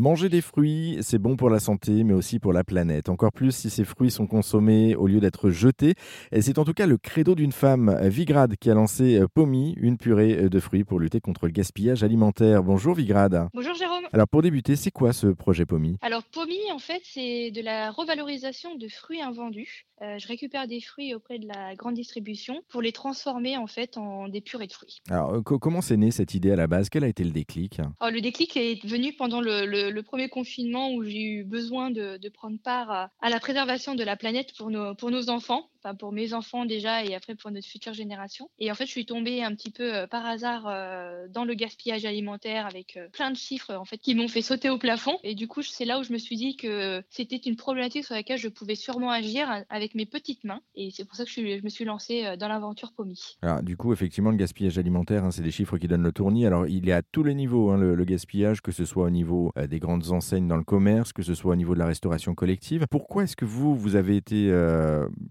Manger des fruits, c'est bon pour la santé, mais aussi pour la planète. Encore plus si ces fruits sont consommés au lieu d'être jetés. Et c'est en tout cas le credo d'une femme, Vigrad, qui a lancé euh, Pomi, une purée euh, de fruits pour lutter contre le gaspillage alimentaire. Bonjour Vigrad. Bonjour Jérôme. Alors pour débuter, c'est quoi ce projet Pomi? Alors Pomi, en fait, c'est de la revalorisation de fruits invendus. Euh, je récupère des fruits auprès de la grande distribution pour les transformer en fait en des purées de fruits. Alors comment c'est né cette idée à la base? Quel a été le déclic? Alors, Le déclic est venu pendant le, le, premier confinement où j'ai eu besoin de, prendre part à, la préservation de la planète pour nos enfants enfin pour mes enfants déjà et après pour notre future génération. Et en fait, je suis tombée un petit peu euh, par hasard euh, dans le gaspillage alimentaire avec euh, plein de chiffres en fait qui m'ont fait sauter au plafond. Et du coup, c'est là où je me suis dit que c'était une problématique sur laquelle je pouvais sûrement agir avec mes petites mains. Et c'est pour ça que je, me suis lancée dans l'aventure Pomi. Alors du coup, effectivement, le gaspillage alimentaire, hein, c'est des chiffres qui donnent le tournis. Alors il est à tous les niveaux, hein, le, gaspillage, que ce soit au niveau des grandes enseignes dans le commerce, que ce soit au niveau de la restauration collective. Pourquoi est-ce que vous, vous avez été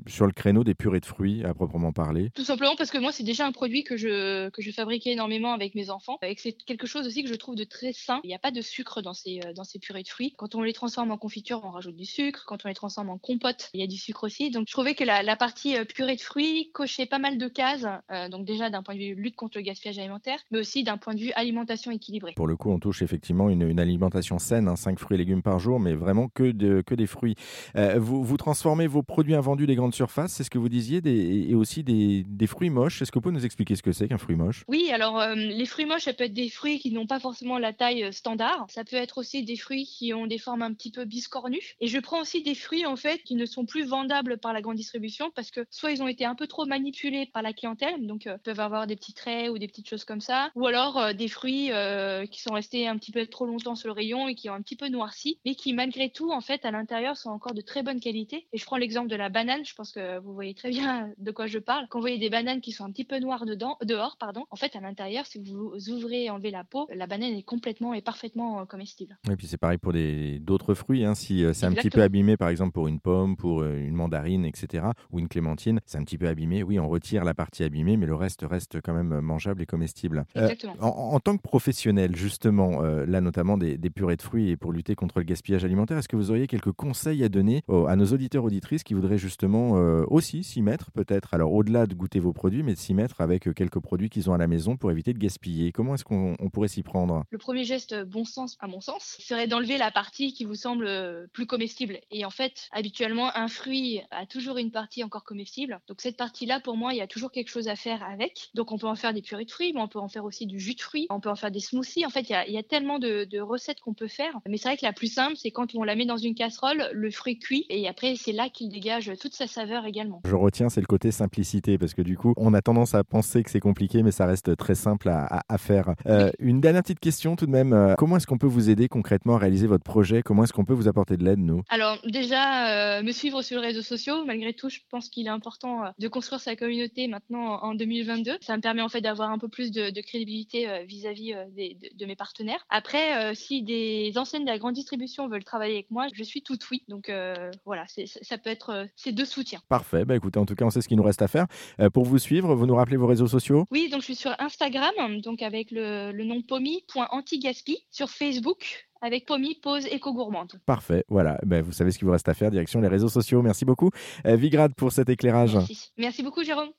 sur le créneau des purées de fruits à proprement parler Tout simplement parce que moi, c'est déjà un produit que je, que je fabriquais énormément avec mes enfants et que c'est quelque chose aussi que je trouve de très sain. Il n'y a pas de sucre dans ces, euh, dans ces purées de fruits. Quand on les transforme en confiture, on rajoute du sucre. Quand on les transforme en compote, il y a du sucre aussi. Donc, je trouvais que la, la partie euh, purée de fruits cochait pas mal de cases. Euh, donc, déjà d'un point de vue lutte contre le gaspillage alimentaire, mais aussi d'un point de vue alimentation équilibrée. Pour le coup, on touche effectivement une, une alimentation saine, 5 hein, fruits et légumes par jour, mais vraiment que, de, que des fruits. vous, vous transformez vos produits invendus des grandes surfaces, c'est ce que vous disiez, et aussi des, des fruits moches. Est-ce que vous pouvez nous expliquer ce que c'est qu'un fruit moche? Oui, alors euh, les fruits moches, ça peut être des fruits qui n'ont pas forcément la taille euh, standard. Ça peut être aussi des fruits qui ont des formes un petit peu biscornues. Et je prends aussi des fruits en fait qui ne sont plus vendables par la grande distribution parce que soit ils ont été un peu trop manipulés par la clientèle, donc euh, peuvent avoir des petits traits ou des petites choses comme ça, ou alors des fruits qui sont restés un petit peu trop longtemps sur le rayon et qui ont un petit peu noirci, mais qui malgré tout en fait à l'intérieur sont encore de très bonne qualité. Et je prends l'exemple de la banane, je pense que vous voyez très bien de quoi je parle. Quand vous voyez des bananes qui sont un petit peu noires dedans, dehors, pardon, en fait, à l'intérieur, si vous ouvrez et enlevez la peau, la banane est complètement et parfaitement euh, comestible. Et puis c'est pareil pour d'autres fruits. Hein. Si euh, c'est un petit peu abîmé, par exemple pour une pomme, pour euh, une mandarine, etc., ou une clémentine, c'est un petit peu abîmé. Oui, on retire la partie abîmée, mais le reste reste quand même mangeable et comestible. Exactement. en, tant que professionnel, justement, là notamment des, des, purées de fruits et pour lutter contre le gaspillage alimentaire, est-ce que vous auriez quelques conseils à donner à nos auditeurs auditrices qui voudraient justement aussi s'y mettre peut-être, alors au-delà de goûter vos produits, mais de s'y mettre avec euh, quelques produits qu'ils ont à la maison pour éviter de gaspiller. Comment est-ce qu'on pourrait s'y prendre? Le premier geste euh, bon sens, à mon sens, serait d'enlever la partie qui vous semble euh, plus comestible. Et en fait, habituellement, un fruit a toujours une partie encore comestible. Donc cette partie-là, pour moi, il y a toujours quelque chose à faire avec. Donc on peut en faire des purées de fruits, mais on peut en faire aussi du jus de fruits, on peut en faire des smoothies. En fait, il y a, tellement de, de recettes qu'on peut faire. Mais c'est vrai que la plus simple, c'est quand on la met dans une casserole, le fruit cuit, et après, c'est là qu'il dégage toute sa saveur également. Je retiens, c'est le côté simplicité, parce que du coup, on a tendance à penser que c'est compliqué, mais ça reste très simple à, à, faire. Euh, une dernière petite question tout de même, euh, comment est-ce qu'on peut vous aider concrètement à réaliser votre projet? Comment est-ce qu'on peut vous apporter de l'aide, nous? Alors déjà, euh, me suivre sur les réseaux sociaux, malgré tout, je pense qu'il est important de construire sa communauté maintenant en 2022. Ça me permet en fait d'avoir un peu plus de, de crédibilité vis-à-vis de, de, mes partenaires. Après, si des enseignes de la grande distribution veulent travailler avec moi, je suis tout oui. Donc voilà, ça peut être ces deux soutiens. Parfait. Bah écoutez, en tout cas, on sait ce qui nous reste à faire. Euh, pour vous suivre, vous nous rappelez vos réseaux sociaux? Oui, donc je suis sur Instagram, donc avec le, le nom pomi.antigaspi, sur Facebook avec Pomi Pause Éco-Gourmande. Parfait, voilà. Ben, vous savez ce qu'il vous reste à faire, direction les réseaux sociaux. Merci beaucoup, euh, Vigrad, pour cet éclairage. Merci. Merci beaucoup, Jérôme.